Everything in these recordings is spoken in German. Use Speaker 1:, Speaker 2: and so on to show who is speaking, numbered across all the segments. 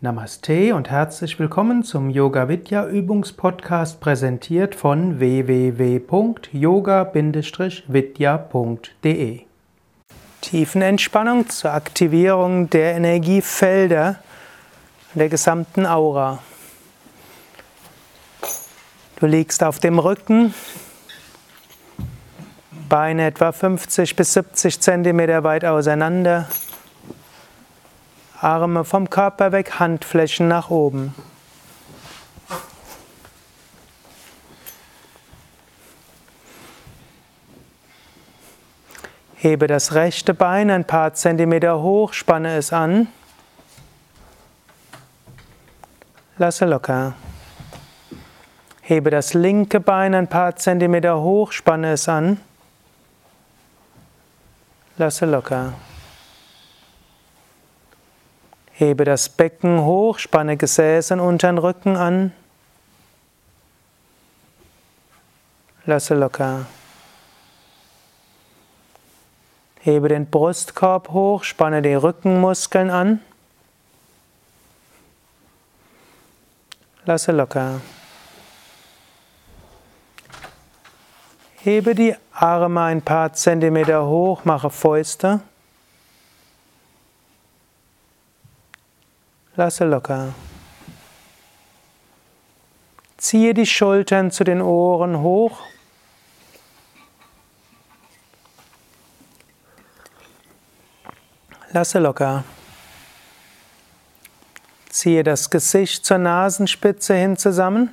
Speaker 1: Namaste und herzlich willkommen zum Yoga Vidya Übungspodcast präsentiert von www.yoga-vidya.de. Tiefenentspannung zur Aktivierung der Energiefelder der gesamten Aura. Du liegst auf dem Rücken, Beine etwa 50 bis 70 Zentimeter weit auseinander. Arme vom Körper weg, Handflächen nach oben. Hebe das rechte Bein ein paar Zentimeter hoch, spanne es an. Lasse locker. Hebe das linke Bein ein paar Zentimeter hoch, spanne es an. Lasse locker. Hebe das Becken hoch, spanne Gesäß und unteren Rücken an. Lasse locker. Hebe den Brustkorb hoch, spanne die Rückenmuskeln an. Lasse locker. Hebe die Arme ein paar Zentimeter hoch, mache Fäuste. Lasse locker. Ziehe die Schultern zu den Ohren hoch. Lasse locker. Ziehe das Gesicht zur Nasenspitze hin zusammen.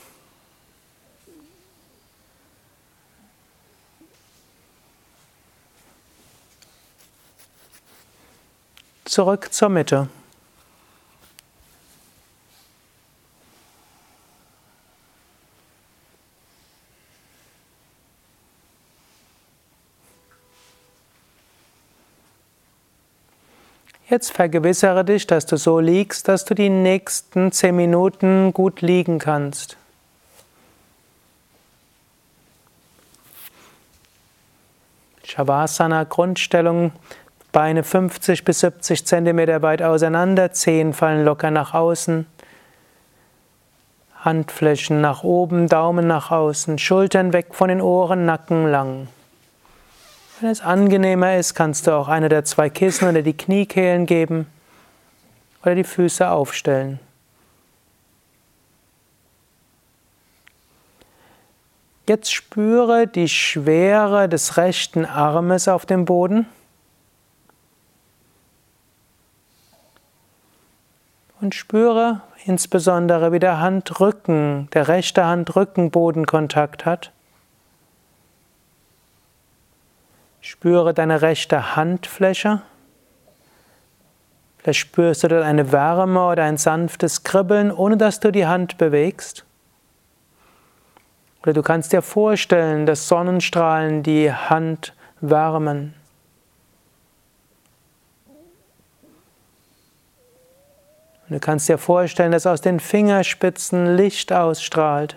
Speaker 1: Zurück zur Mitte. Jetzt vergewissere dich, dass du so liegst, dass du die nächsten zehn Minuten gut liegen kannst. Shavasana Grundstellung, Beine 50 bis 70 Zentimeter weit auseinander, Zehen fallen locker nach außen, Handflächen nach oben, Daumen nach außen, Schultern weg von den Ohren, Nacken lang. Wenn es angenehmer ist, kannst du auch eine der zwei Kissen oder die Kniekehlen geben oder die Füße aufstellen. Jetzt spüre die Schwere des rechten Armes auf dem Boden. Und spüre insbesondere, wie der Handrücken, der rechte Handrücken Bodenkontakt hat. Spüre deine rechte Handfläche. Vielleicht spürst du dort eine Wärme oder ein sanftes Kribbeln, ohne dass du die Hand bewegst. Oder du kannst dir vorstellen, dass Sonnenstrahlen die Hand wärmen. Und du kannst dir vorstellen, dass aus den Fingerspitzen Licht ausstrahlt.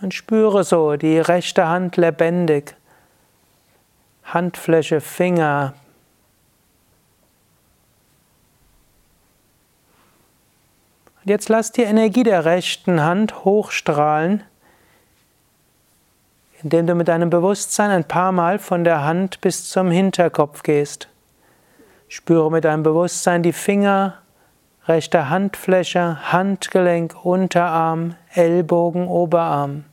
Speaker 1: Und spüre so die rechte Hand lebendig. Handfläche, Finger. Und jetzt lass die Energie der rechten Hand hochstrahlen, indem du mit deinem Bewusstsein ein paar Mal von der Hand bis zum Hinterkopf gehst. Spüre mit deinem Bewusstsein die Finger, rechte Handfläche, Handgelenk, Unterarm, Ellbogen, Oberarm.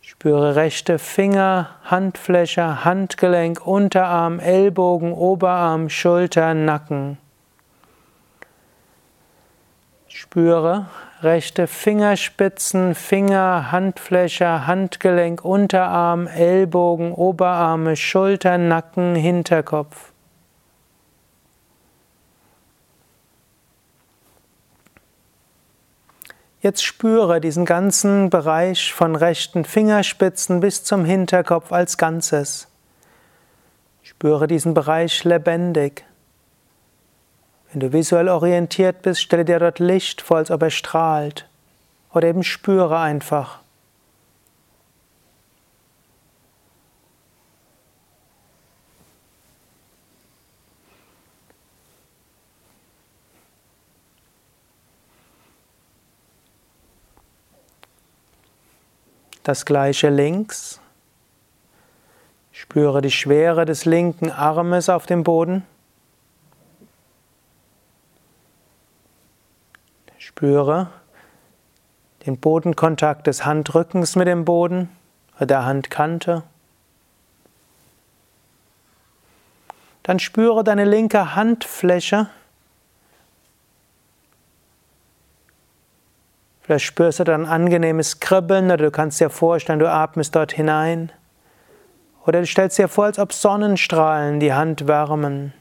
Speaker 1: Spüre rechte Finger, Handfläche, Handgelenk, Unterarm, Ellbogen, Oberarm, Schulter, Nacken. Spüre rechte Fingerspitzen, Finger, Handfläche, Handgelenk, Unterarm, Ellbogen, Oberarme, Schultern, Nacken, Hinterkopf. Jetzt spüre diesen ganzen Bereich von rechten Fingerspitzen bis zum Hinterkopf als Ganzes. Spüre diesen Bereich lebendig. Wenn du visuell orientiert bist, stelle dir dort Licht vor, als ob er strahlt. Oder eben spüre einfach. Das gleiche links. Spüre die Schwere des linken Armes auf dem Boden. Spüre den Bodenkontakt des Handrückens mit dem Boden oder der Handkante. Dann spüre deine linke Handfläche. Vielleicht spürst du dann angenehmes Kribbeln oder du kannst dir vorstellen, du atmest dort hinein. Oder du stellst dir vor, als ob Sonnenstrahlen die Hand wärmen.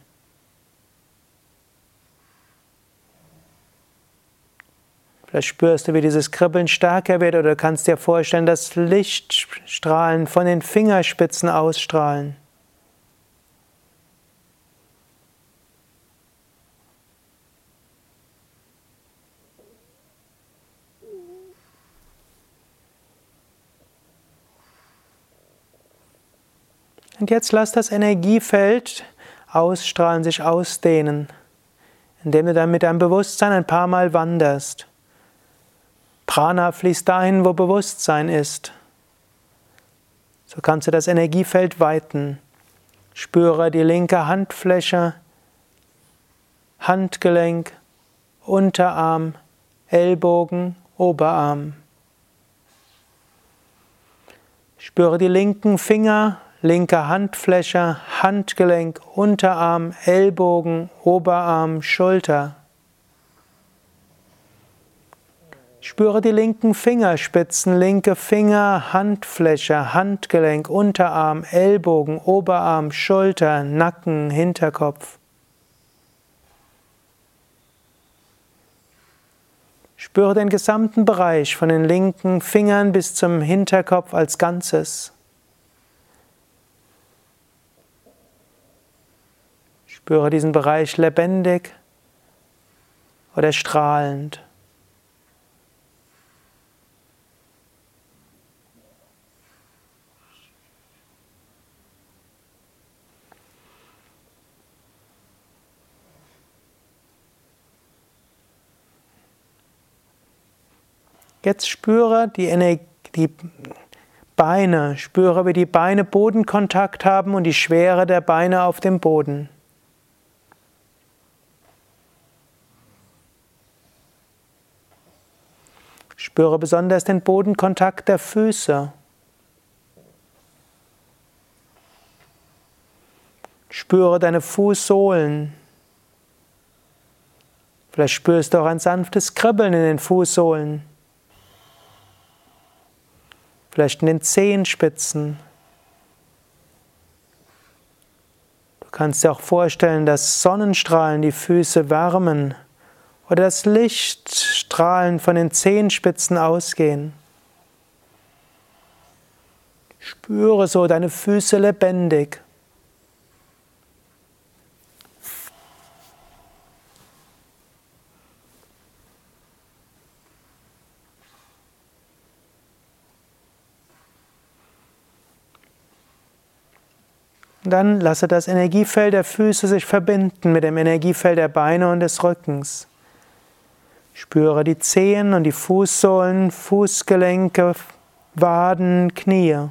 Speaker 1: Vielleicht spürst du, wie dieses Kribbeln stärker wird oder du kannst dir vorstellen, dass Lichtstrahlen von den Fingerspitzen ausstrahlen. Und jetzt lass das Energiefeld ausstrahlen, sich ausdehnen, indem du dann mit deinem Bewusstsein ein paar Mal wanderst. Prana fließt dahin, wo Bewusstsein ist. So kannst du das Energiefeld weiten. Spüre die linke Handfläche, Handgelenk, Unterarm, Ellbogen, Oberarm. Spüre die linken Finger, linke Handfläche, Handgelenk, Unterarm, Ellbogen, Oberarm, Schulter. Spüre die linken Fingerspitzen, linke Finger, Handfläche, Handgelenk, Unterarm, Ellbogen, Oberarm, Schulter, Nacken, Hinterkopf. Spüre den gesamten Bereich von den linken Fingern bis zum Hinterkopf als Ganzes. Spüre diesen Bereich lebendig oder strahlend. Jetzt spüre die, Energie, die Beine, spüre, wie die Beine Bodenkontakt haben und die Schwere der Beine auf dem Boden. Spüre besonders den Bodenkontakt der Füße. Spüre deine Fußsohlen. Vielleicht spürst du auch ein sanftes Kribbeln in den Fußsohlen. Vielleicht in den Zehenspitzen. Du kannst dir auch vorstellen, dass Sonnenstrahlen die Füße wärmen oder das Lichtstrahlen von den Zehenspitzen ausgehen. Spüre so deine Füße lebendig. Dann lasse das Energiefeld der Füße sich verbinden mit dem Energiefeld der Beine und des Rückens. Spüre die Zehen und die Fußsohlen, Fußgelenke, Waden, Knie.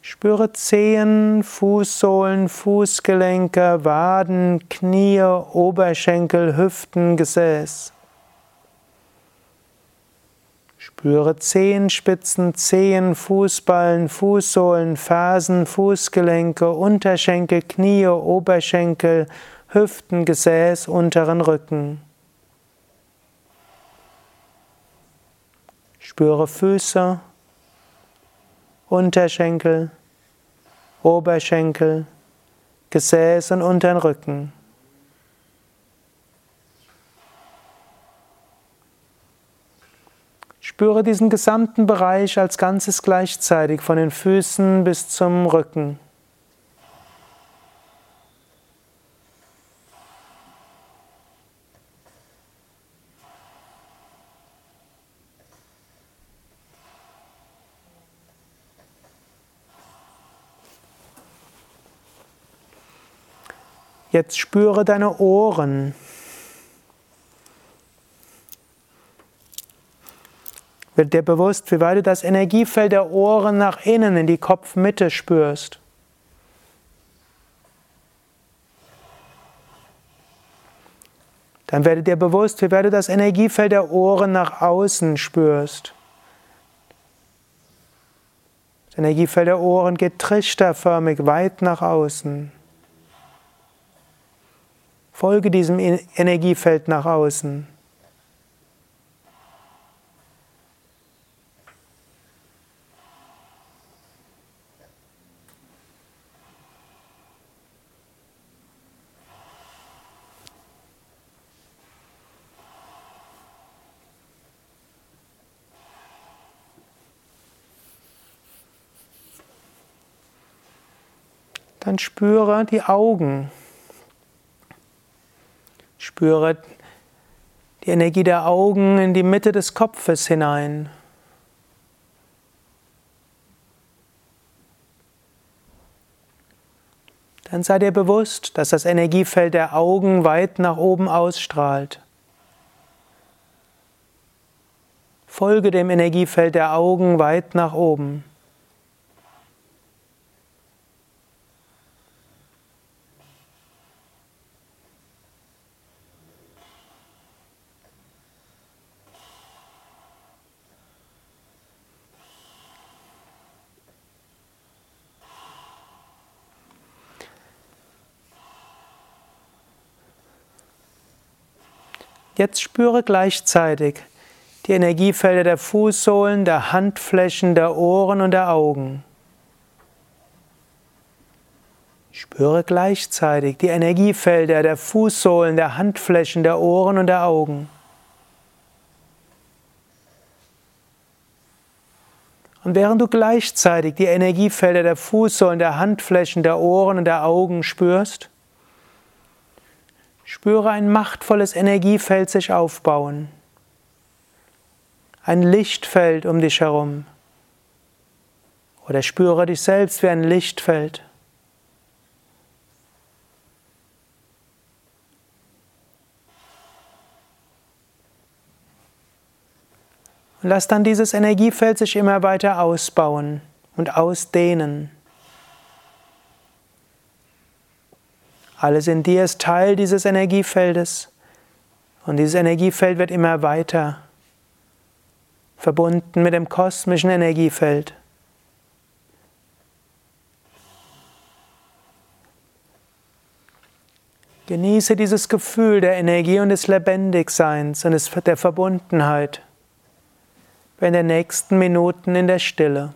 Speaker 1: Spüre Zehen, Fußsohlen, Fußgelenke, Waden, Knie, Oberschenkel, Hüften, Gesäß. Spüre Zehenspitzen, Zehen, Fußballen, Fußsohlen, Fersen, Fußgelenke, Unterschenkel, Knie, Oberschenkel, Hüften, Gesäß, unteren Rücken. Spüre Füße, Unterschenkel, Oberschenkel, Gesäß und unteren Rücken. Spüre diesen gesamten Bereich als Ganzes gleichzeitig, von den Füßen bis zum Rücken. Jetzt spüre deine Ohren. Wird dir bewusst, wie weit du das Energiefeld der Ohren nach innen in die Kopfmitte spürst. Dann werde dir bewusst, wie weit du das Energiefeld der Ohren nach außen spürst. Das Energiefeld der Ohren geht trichterförmig weit nach außen. Folge diesem e- Energiefeld nach außen. Dann spüre die Augen. Spüre die Energie der Augen in die Mitte des Kopfes hinein. Dann sei dir bewusst, dass das Energiefeld der Augen weit nach oben ausstrahlt. Folge dem Energiefeld der Augen weit nach oben. Jetzt spüre gleichzeitig die Energiefelder der Fußsohlen, der Handflächen, der Ohren und der Augen. Spüre gleichzeitig die Energiefelder der Fußsohlen, der Handflächen, der Ohren und der Augen. Und während du gleichzeitig die Energiefelder der Fußsohlen, der Handflächen, der Ohren und der Augen spürst, Spüre ein machtvolles Energiefeld sich aufbauen. Ein Lichtfeld um dich herum. Oder spüre dich selbst wie ein Lichtfeld. Und lass dann dieses Energiefeld sich immer weiter ausbauen und ausdehnen. Alles in dir ist Teil dieses Energiefeldes. Und dieses Energiefeld wird immer weiter verbunden mit dem kosmischen Energiefeld. Genieße dieses Gefühl der Energie und des Lebendigseins und der Verbundenheit in den nächsten Minuten in der Stille.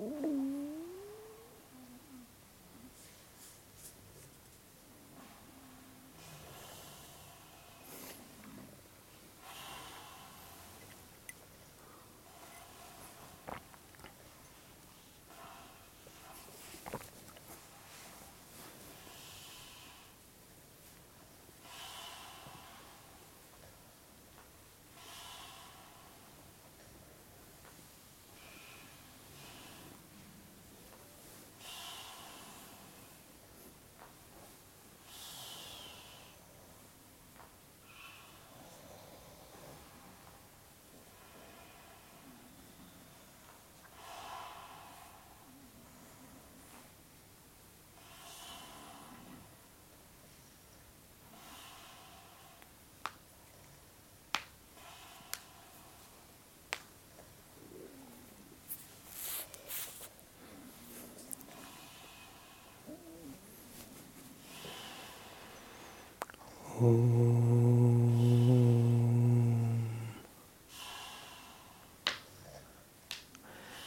Speaker 1: Mm-hmm.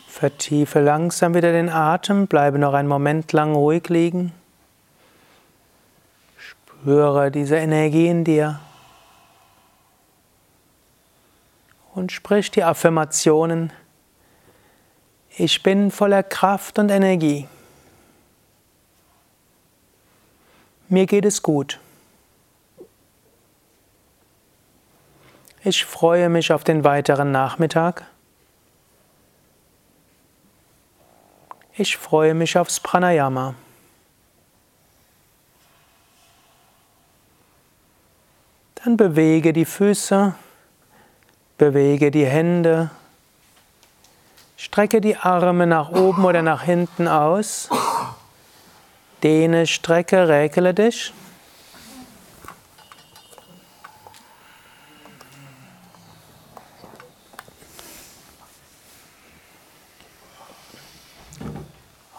Speaker 1: Vertiefe langsam wieder den Atem, bleibe noch einen Moment lang ruhig liegen. Spüre diese Energie in dir. Und sprich die Affirmationen. Ich bin voller Kraft und Energie. Mir geht es gut. Ich freue mich auf den weiteren Nachmittag. Ich freue mich aufs Pranayama. Dann bewege die Füße, bewege die Hände, strecke die Arme nach oben oder nach hinten aus, dehne, strecke, räkele dich.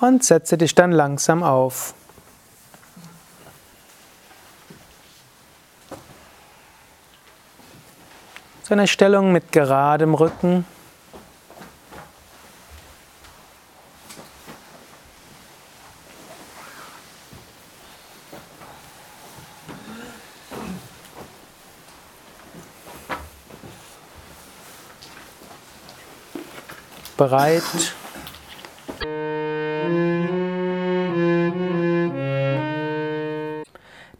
Speaker 1: Und setze dich dann langsam auf. Zu einer Stellung mit geradem Rücken. Bereit.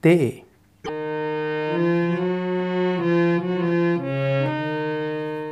Speaker 1: 对。